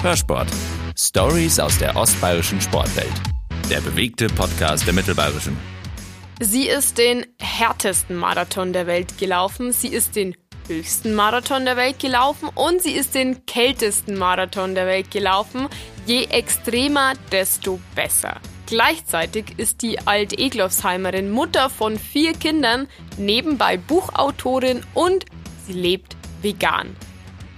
Hörsport. Stories aus der ostbayerischen Sportwelt. Der bewegte Podcast der Mittelbayerischen. Sie ist den härtesten Marathon der Welt gelaufen. Sie ist den höchsten Marathon der Welt gelaufen und sie ist den kältesten Marathon der Welt gelaufen. Je extremer, desto besser. Gleichzeitig ist die Alt-Eglofsheimerin Mutter von vier Kindern, nebenbei Buchautorin und sie lebt vegan.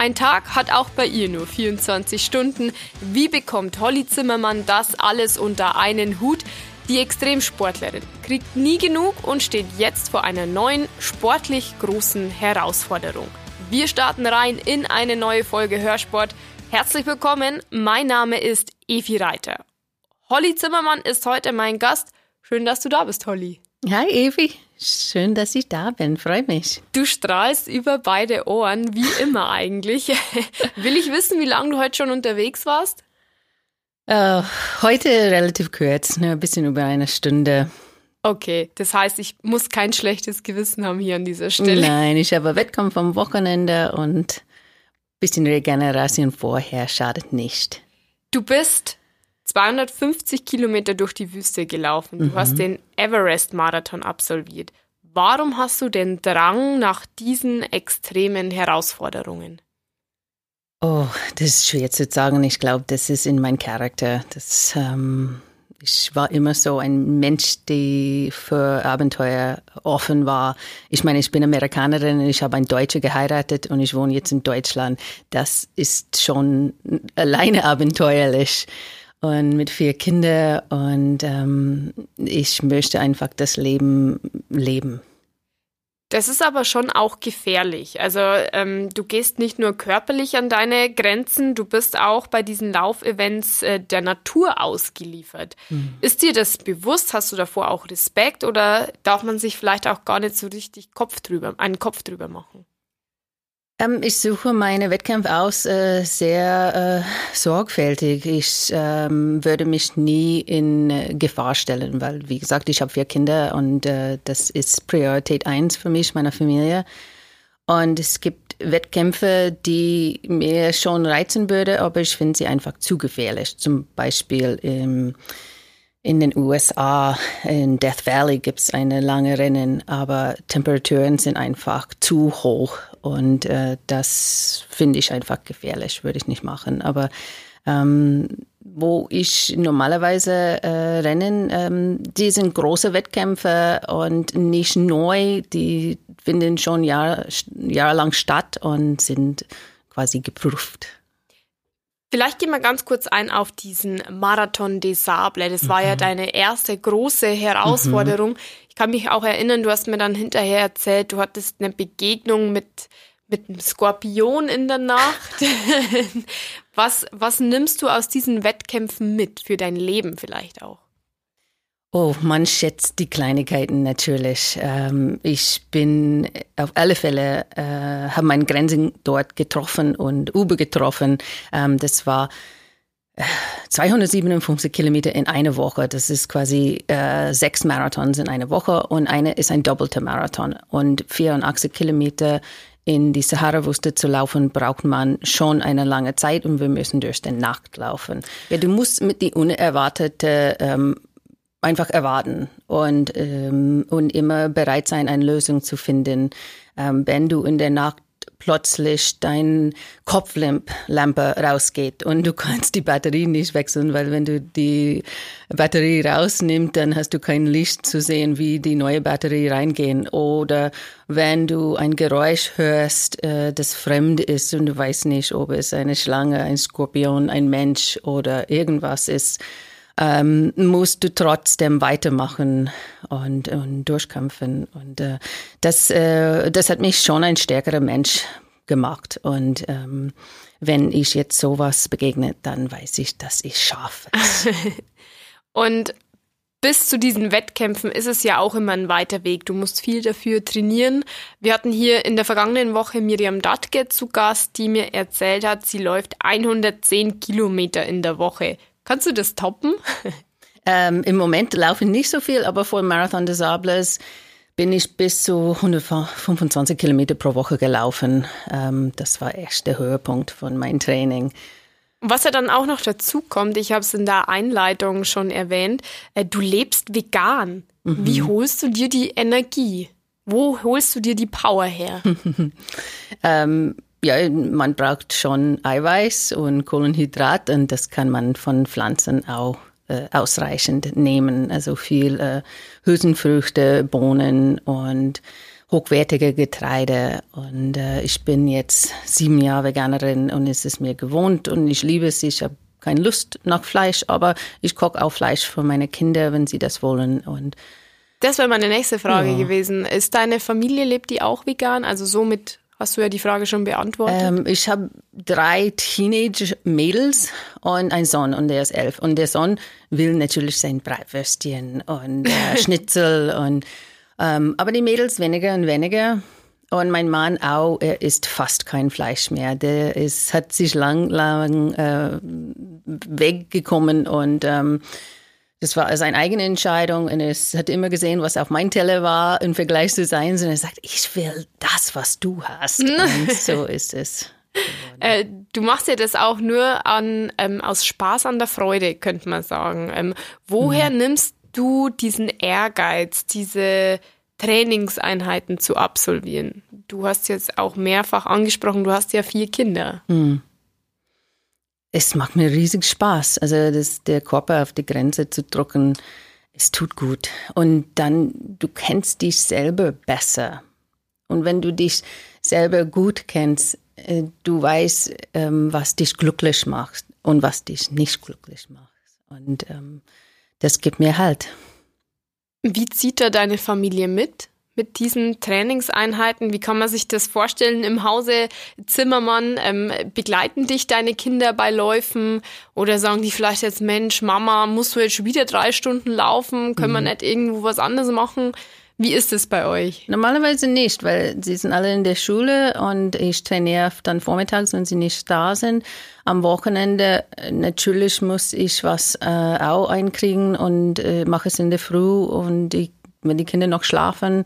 Ein Tag hat auch bei ihr nur 24 Stunden. Wie bekommt Holly Zimmermann das alles unter einen Hut? Die Extremsportlerin kriegt nie genug und steht jetzt vor einer neuen, sportlich großen Herausforderung. Wir starten rein in eine neue Folge Hörsport. Herzlich willkommen, mein Name ist Evi Reiter. Holly Zimmermann ist heute mein Gast. Schön, dass du da bist, Holly. Hi Evi, schön, dass ich da bin, freue mich. Du strahlst über beide Ohren, wie immer eigentlich. Will ich wissen, wie lange du heute schon unterwegs warst? Uh, heute relativ kurz, ne, ein bisschen über eine Stunde. Okay, das heißt, ich muss kein schlechtes Gewissen haben hier an dieser Stelle. Nein, ich habe Wettkampf am Wochenende und ein bisschen Regeneration vorher schadet nicht. Du bist 250 Kilometer durch die Wüste gelaufen. Du mhm. hast den Everest-Marathon absolviert. Warum hast du den Drang nach diesen extremen Herausforderungen? Oh, das ist schwer zu sagen. Ich glaube, das ist in meinem Charakter. Das, ähm, ich war immer so ein Mensch, der für Abenteuer offen war. Ich meine, ich bin Amerikanerin, ich habe einen Deutscher geheiratet und ich wohne jetzt in Deutschland. Das ist schon alleine abenteuerlich und mit vier Kindern und ähm, ich möchte einfach das Leben leben. Das ist aber schon auch gefährlich. Also ähm, du gehst nicht nur körperlich an deine Grenzen, du bist auch bei diesen Laufevents äh, der Natur ausgeliefert. Mhm. Ist dir das bewusst? Hast du davor auch Respekt oder darf man sich vielleicht auch gar nicht so richtig Kopf drüber, einen Kopf drüber machen? Ähm, ich suche meine Wettkämpfe aus äh, sehr äh, sorgfältig. Ich ähm, würde mich nie in äh, Gefahr stellen, weil, wie gesagt, ich habe vier Kinder und äh, das ist Priorität eins für mich, meiner Familie. Und es gibt Wettkämpfe, die mir schon reizen würde, aber ich finde sie einfach zu gefährlich. Zum Beispiel im in den USA, in Death Valley gibt es eine lange Rennen, aber Temperaturen sind einfach zu hoch und äh, das finde ich einfach gefährlich, würde ich nicht machen. Aber ähm, wo ich normalerweise äh, rennen, ähm, die sind große Wettkämpfe und nicht neu, die finden schon Jahr, jahrelang statt und sind quasi geprüft. Vielleicht gehen wir ganz kurz ein auf diesen Marathon des Sables. Das war mhm. ja deine erste große Herausforderung. Mhm. Ich kann mich auch erinnern, du hast mir dann hinterher erzählt, du hattest eine Begegnung mit, mit einem Skorpion in der Nacht. was, was nimmst du aus diesen Wettkämpfen mit für dein Leben vielleicht auch? Oh, man schätzt die Kleinigkeiten natürlich. Ähm, ich bin auf alle Fälle, äh, habe meine Grenzen dort getroffen und übergetroffen. Ähm, das war 257 äh, Kilometer in einer Woche. Das ist quasi äh, sechs Marathons in einer Woche und eine ist ein doppelter Marathon. Und 84 Kilometer in die Sahara-Wüste zu laufen, braucht man schon eine lange Zeit und wir müssen durch die Nacht laufen. Ja, du musst mit die unerwartete ähm, einfach erwarten und, ähm, und immer bereit sein, eine Lösung zu finden. Ähm, wenn du in der Nacht plötzlich dein Kopflampe rausgeht und du kannst die Batterie nicht wechseln, weil wenn du die Batterie rausnimmst, dann hast du kein Licht zu sehen, wie die neue Batterie reingehen. Oder wenn du ein Geräusch hörst, äh, das fremd ist und du weißt nicht, ob es eine Schlange, ein Skorpion, ein Mensch oder irgendwas ist, ähm, musst du trotzdem weitermachen und, und durchkämpfen. Und äh, das, äh, das hat mich schon ein stärkerer Mensch gemacht. Und ähm, wenn ich jetzt sowas begegne, dann weiß ich, dass ich schaffe und bis zu diesen Wettkämpfen ist es ja auch immer ein weiter Weg. Du musst viel dafür trainieren. Wir hatten hier in der vergangenen Woche Miriam Datke zu Gast, die mir erzählt hat, sie läuft 110 Kilometer in der Woche. Kannst du das toppen? Ähm, Im Moment laufe ich nicht so viel, aber vor Marathon des Sables bin ich bis zu 125 Kilometer pro Woche gelaufen. Ähm, das war echt der Höhepunkt von meinem Training. Was ja dann auch noch dazu kommt, ich habe es in der Einleitung schon erwähnt, äh, du lebst vegan. Mhm. Wie holst du dir die Energie? Wo holst du dir die Power her? ähm, ja, man braucht schon Eiweiß und Kohlenhydrat und das kann man von Pflanzen auch äh, ausreichend nehmen. Also viel äh, Hülsenfrüchte, Bohnen und hochwertige Getreide. Und äh, ich bin jetzt sieben Jahre Veganerin und es ist mir gewohnt und ich liebe es. Ich habe keine Lust nach Fleisch, aber ich koche auch Fleisch für meine Kinder, wenn sie das wollen. Und das wäre meine nächste Frage ja. gewesen. Ist deine Familie, lebt die auch vegan? Also so mit Hast du ja die Frage schon beantwortet? Ähm, ich habe drei Teenage-Mädels und einen Sohn und der ist elf. Und der Sohn will natürlich sein Bratwürstchen und äh, Schnitzel und ähm, aber die Mädels weniger und weniger. Und mein Mann auch, er isst fast kein Fleisch mehr. Der ist, hat sich lang, lang äh, weggekommen und ähm, das war seine eigene Entscheidung und es hat immer gesehen, was auf mein Teller war im Vergleich zu sein. Und er sagt, ich will das, was du hast. Und so ist es. Äh, du machst ja das auch nur an, ähm, aus Spaß an der Freude, könnte man sagen. Ähm, woher mhm. nimmst du diesen Ehrgeiz, diese Trainingseinheiten zu absolvieren? Du hast jetzt auch mehrfach angesprochen, du hast ja vier Kinder. Mhm es macht mir riesig Spaß. Also das, der Körper auf die Grenze zu drücken, es tut gut. Und dann, du kennst dich selber besser. Und wenn du dich selber gut kennst, äh, du weißt, ähm, was dich glücklich macht und was dich nicht glücklich macht. Und ähm, das gibt mir Halt. Wie zieht da deine Familie mit? Mit diesen Trainingseinheiten? Wie kann man sich das vorstellen im Hause Zimmermann? Ähm, begleiten dich deine Kinder bei Läufen oder sagen die vielleicht jetzt, Mensch, Mama, musst du jetzt schon wieder drei Stunden laufen? Können mhm. wir nicht irgendwo was anderes machen? Wie ist es bei euch? Normalerweise nicht, weil sie sind alle in der Schule und ich trainiere dann vormittags, wenn sie nicht da sind. Am Wochenende äh, natürlich muss ich was äh, auch einkriegen und äh, mache es in der Früh und ich wenn die Kinder noch schlafen.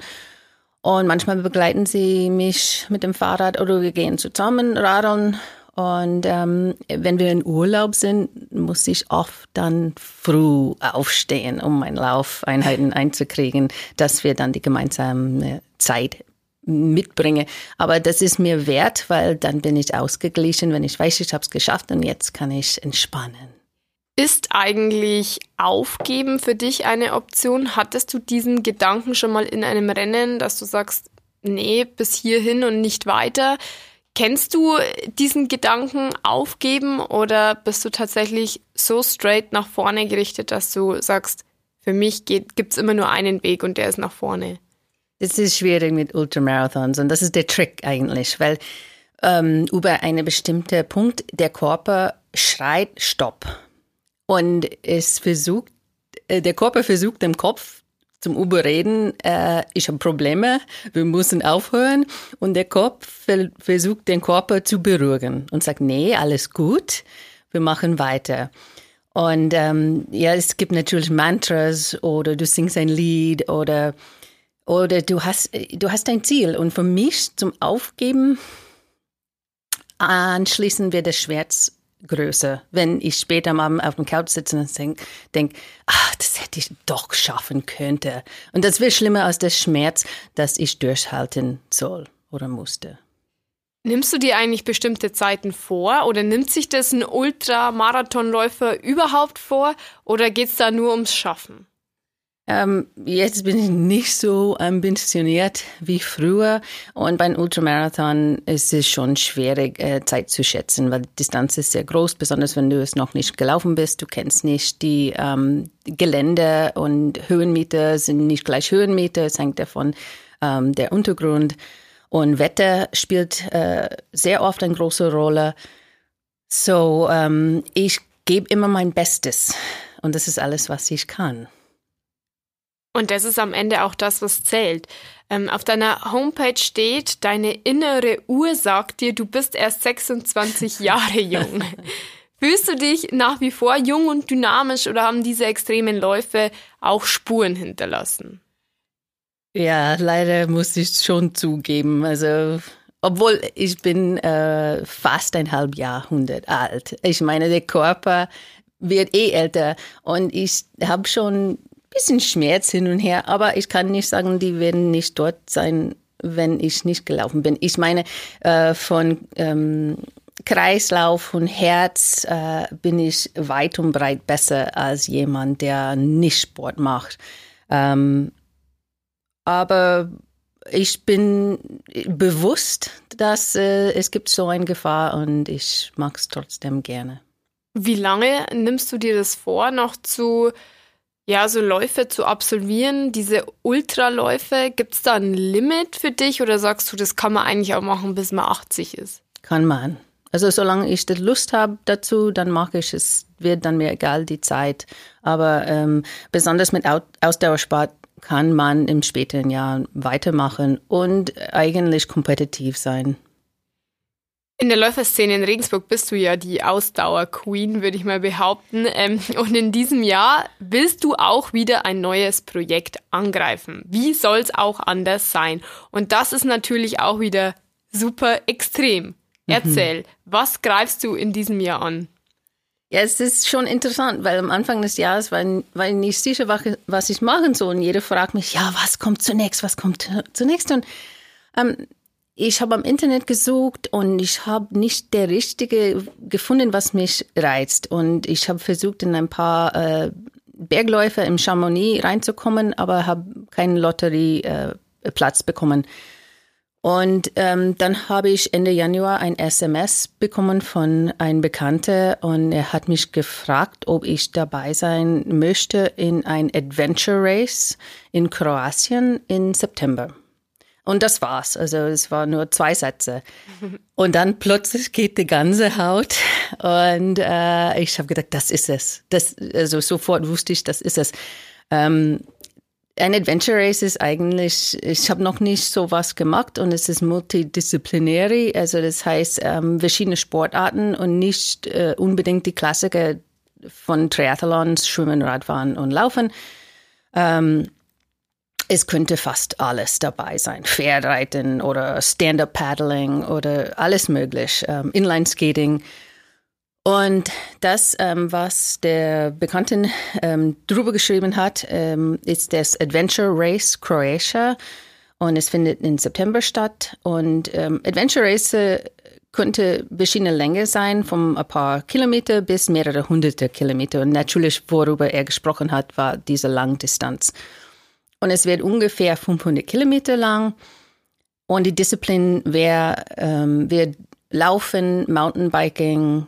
Und manchmal begleiten sie mich mit dem Fahrrad oder wir gehen zusammen radeln. Und ähm, wenn wir in Urlaub sind, muss ich oft dann früh aufstehen, um meine Laufeinheiten einzukriegen, dass wir dann die gemeinsame Zeit mitbringen. Aber das ist mir wert, weil dann bin ich ausgeglichen, wenn ich weiß, ich habe es geschafft und jetzt kann ich entspannen. Ist eigentlich Aufgeben für dich eine Option? Hattest du diesen Gedanken schon mal in einem Rennen, dass du sagst, nee, bis hierhin und nicht weiter? Kennst du diesen Gedanken aufgeben oder bist du tatsächlich so straight nach vorne gerichtet, dass du sagst, für mich gibt es immer nur einen Weg und der ist nach vorne? Es ist schwierig mit Ultramarathons und das ist der Trick eigentlich, weil ähm, über einen bestimmten Punkt der Körper schreit Stopp. Und es versucht, äh, der Körper versucht dem Kopf zum Überreden, äh, ich habe Probleme, wir müssen aufhören. Und der Kopf versucht den Körper zu beruhigen und sagt, nee, alles gut, wir machen weiter. Und ähm, ja, es gibt natürlich Mantras oder du singst ein Lied oder oder du hast du hast ein Ziel. Und für mich zum Aufgeben anschließend wird es Schmerz größer, wenn ich später am Abend auf dem Couch sitze und denke, denk, ach, das hätte ich doch schaffen könnte. Und das wird schlimmer als der Schmerz, dass ich durchhalten soll oder musste. Nimmst du dir eigentlich bestimmte Zeiten vor oder nimmt sich das ein Ultramarathonläufer überhaupt vor oder geht es da nur ums Schaffen? Ähm, jetzt bin ich nicht so ambitioniert wie früher und beim Ultramarathon ist es schon schwierig, äh, Zeit zu schätzen, weil die Distanz ist sehr groß, besonders wenn du es noch nicht gelaufen bist. Du kennst nicht die ähm, Gelände und Höhenmeter sind nicht gleich Höhenmeter, es hängt davon ähm, der Untergrund und Wetter spielt äh, sehr oft eine große Rolle. So, ähm, ich gebe immer mein Bestes und das ist alles, was ich kann. Und das ist am Ende auch das, was zählt. Ähm, auf deiner Homepage steht, deine innere Uhr sagt dir, du bist erst 26 Jahre jung. Fühlst du dich nach wie vor jung und dynamisch oder haben diese extremen Läufe auch Spuren hinterlassen? Ja, leider muss ich schon zugeben. Also obwohl ich bin äh, fast ein halb Jahrhundert alt. Ich meine, der Körper wird eh älter und ich habe schon bisschen Schmerz hin und her, aber ich kann nicht sagen, die werden nicht dort sein, wenn ich nicht gelaufen bin. Ich meine, äh, von ähm, Kreislauf und Herz äh, bin ich weit und breit besser als jemand, der nicht Sport macht. Ähm, aber ich bin bewusst, dass äh, es gibt so eine Gefahr und ich mag es trotzdem gerne. Wie lange nimmst du dir das vor, noch zu ja, so Läufe zu absolvieren, diese Ultraläufe, gibt es da ein Limit für dich oder sagst du, das kann man eigentlich auch machen, bis man 80 ist? Kann man. Also solange ich die Lust habe dazu, dann mache ich es. Wird dann mir egal die Zeit. Aber ähm, besonders mit Ausdauersport kann man im späteren Jahr weitermachen und eigentlich kompetitiv sein. In der Läuferszene in Regensburg bist du ja die Ausdauer-Queen, würde ich mal behaupten. Ähm, und in diesem Jahr willst du auch wieder ein neues Projekt angreifen. Wie soll es auch anders sein? Und das ist natürlich auch wieder super extrem. Mhm. Erzähl, mhm. was greifst du in diesem Jahr an? Ja, es ist schon interessant, weil am Anfang des Jahres war, war ich nicht sicher, was ich machen soll. Und jeder fragt mich, ja, was kommt zunächst, was kommt zunächst? Und ähm, ich habe am Internet gesucht und ich habe nicht der richtige gefunden, was mich reizt. Und ich habe versucht, in ein paar äh, Bergläufe im Chamonix reinzukommen, aber habe keinen Lotterieplatz äh, bekommen. Und ähm, dann habe ich Ende Januar ein SMS bekommen von einem Bekannter und er hat mich gefragt, ob ich dabei sein möchte in ein Adventure Race in Kroatien im September. Und das war's. Also es waren nur zwei Sätze. Und dann plötzlich geht die ganze Haut. Und äh, ich habe gedacht, das ist es. Das, also sofort wusste ich, das ist es. Ähm, ein Adventure Race ist eigentlich, ich habe noch nicht so was gemacht und es ist multidisziplinär, also das heißt ähm, verschiedene Sportarten und nicht äh, unbedingt die Klassiker von Triathlons, Schwimmen, Radfahren und Laufen. Ähm, es könnte fast alles dabei sein. Pferdreiten oder Stand-up-Paddling oder alles möglich. Ähm, Inline-Skating. Und das, ähm, was der Bekannte ähm, drüber geschrieben hat, ähm, ist das Adventure Race Croatia. Und es findet im September statt. Und ähm, Adventure Race äh, könnte verschiedene Länge sein, von ein paar Kilometer bis mehrere hunderte Kilometer. Und natürlich, worüber er gesprochen hat, war diese Langdistanz. Und es wird ungefähr 500 Kilometer lang. Und die Disziplin wäre, ähm, wird Laufen, Mountainbiking,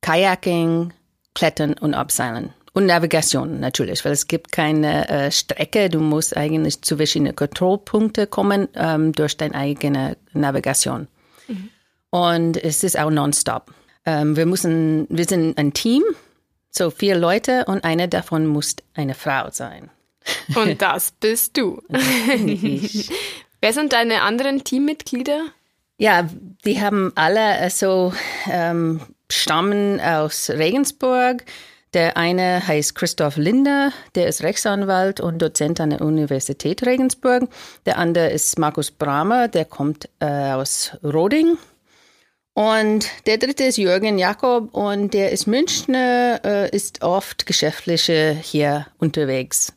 Kayaking, Klettern und Abseilen. Und Navigation natürlich, weil es gibt keine äh, Strecke. Du musst eigentlich zu verschiedenen Kontrollpunkten kommen ähm, durch deine eigene Navigation. Mhm. Und es ist auch nonstop. Ähm, wir müssen, wir sind ein Team, so vier Leute und eine davon muss eine Frau sein. Und das bist du. Wer sind deine anderen Teammitglieder? Ja, die haben alle so ähm, stammen aus Regensburg. Der eine heißt Christoph Linder, der ist Rechtsanwalt und Dozent an der Universität Regensburg. Der andere ist Markus Bramer, der kommt äh, aus Roding. Und der dritte ist Jürgen Jakob und der ist Münchner, äh, ist oft geschäftliche hier unterwegs.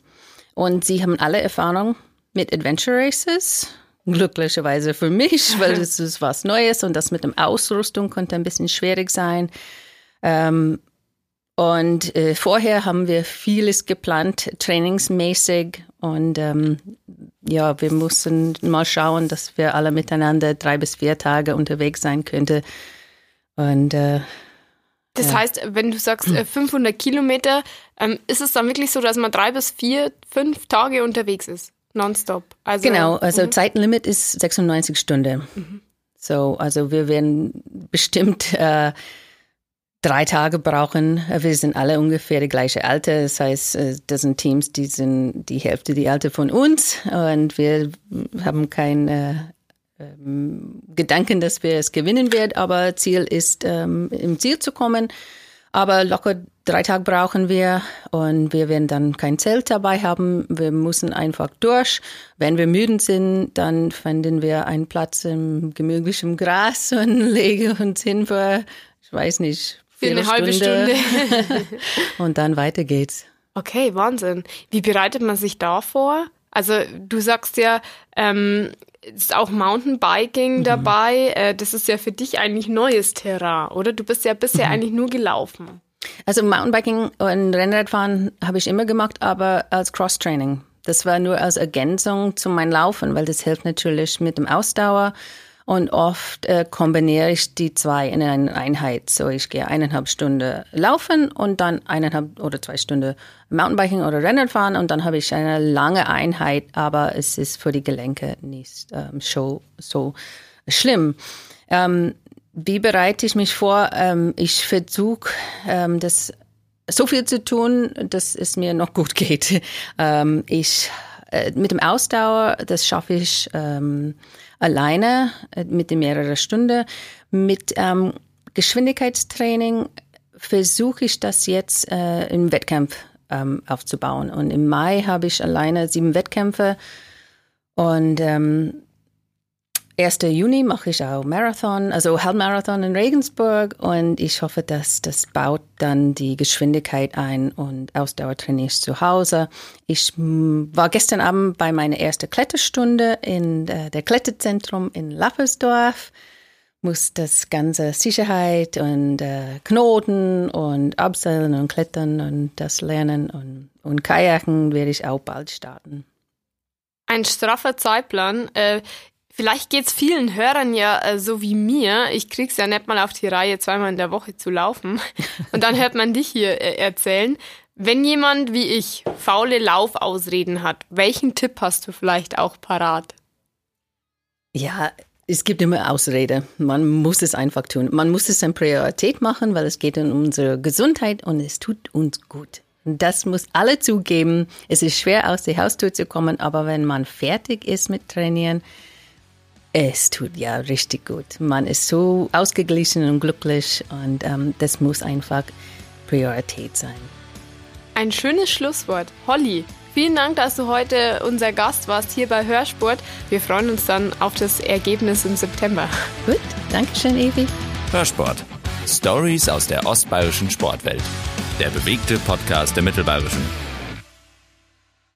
Und sie haben alle Erfahrung mit Adventure Races. Glücklicherweise für mich, weil das ist was Neues und das mit dem Ausrüstung konnte ein bisschen schwierig sein. Ähm, und äh, vorher haben wir vieles geplant, trainingsmäßig. Und ähm, ja, wir mussten mal schauen, dass wir alle miteinander drei bis vier Tage unterwegs sein könnten. Und äh, das ja. heißt, wenn du sagst 500 äh, Kilometer, ähm, ist es dann wirklich so, dass man drei bis vier, fünf Tage unterwegs ist? Nonstop. Also, genau, also mhm. Zeitlimit ist 96 Stunden. Mhm. So, also wir werden bestimmt äh, drei Tage brauchen. Wir sind alle ungefähr die gleiche Alter. Das heißt, äh, das sind Teams, die sind die Hälfte die Alter von uns und wir haben kein äh, ähm, Gedanken, dass wir es gewinnen werden, aber Ziel ist, ähm, im Ziel zu kommen. Aber locker drei Tage brauchen wir und wir werden dann kein Zelt dabei haben. Wir müssen einfach durch. Wenn wir müde sind, dann finden wir einen Platz im gemütlichen Gras und legen uns hin für, ich weiß nicht, für eine halbe Stunde. und dann weiter geht's. Okay, Wahnsinn. Wie bereitet man sich da vor? Also du sagst ja, ähm, ist auch Mountainbiking mhm. dabei. Äh, das ist ja für dich eigentlich neues Terrain, oder? Du bist ja bisher mhm. eigentlich nur gelaufen. Also Mountainbiking und Rennradfahren habe ich immer gemacht, aber als Cross-Training. Das war nur als Ergänzung zu meinem Laufen, weil das hilft natürlich mit dem Ausdauer und oft äh, kombiniere ich die zwei in eine Einheit. So, ich gehe eineinhalb Stunden laufen und dann eineinhalb oder zwei Stunden Mountainbiking oder Rennen fahren und dann habe ich eine lange Einheit, aber es ist für die Gelenke nicht ähm, so, so schlimm. Ähm, wie bereite ich mich vor? Ähm, ich versuche, ähm, das so viel zu tun, dass es mir noch gut geht. Ähm, ich äh, mit dem Ausdauer, das schaffe ich ähm, alleine äh, mit mehreren Stunden. Mit ähm, Geschwindigkeitstraining versuche ich das jetzt äh, im Wettkampf ähm, aufzubauen. Und im Mai habe ich alleine sieben Wettkämpfe und ähm, 1. Juni mache ich auch Marathon, also Halbmarathon in Regensburg und ich hoffe, dass das baut dann die Geschwindigkeit ein und Ausdauer trainiere ich zu Hause. Ich war gestern Abend bei meiner ersten Kletterstunde in äh, der Kletterzentrum in Lappersdorf muss das ganze Sicherheit und äh, Knoten und Abseilen und Klettern und das lernen und, und Kajaken werde ich auch bald starten. Ein straffer Zeitplan. Vielleicht geht's vielen Hörern ja äh, so wie mir. Ich krieg's ja nicht mal auf die Reihe, zweimal in der Woche zu laufen. Und dann hört man dich hier äh, erzählen. Wenn jemand wie ich faule Laufausreden hat, welchen Tipp hast du vielleicht auch parat? Ja, es gibt immer Ausrede. Man muss es einfach tun. Man muss es eine Priorität machen, weil es geht um unsere Gesundheit und es tut uns gut. Das muss alle zugeben. Es ist schwer, aus der Haustür zu kommen, aber wenn man fertig ist mit Trainieren, es tut ja richtig gut. Man ist so ausgeglichen und glücklich und ähm, das muss einfach Priorität sein. Ein schönes Schlusswort. Holly, vielen Dank, dass du heute unser Gast warst hier bei Hörsport. Wir freuen uns dann auf das Ergebnis im September. Gut, danke schön, Evi. Hörsport. Stories aus der ostbayerischen Sportwelt. Der bewegte Podcast der Mittelbayerischen.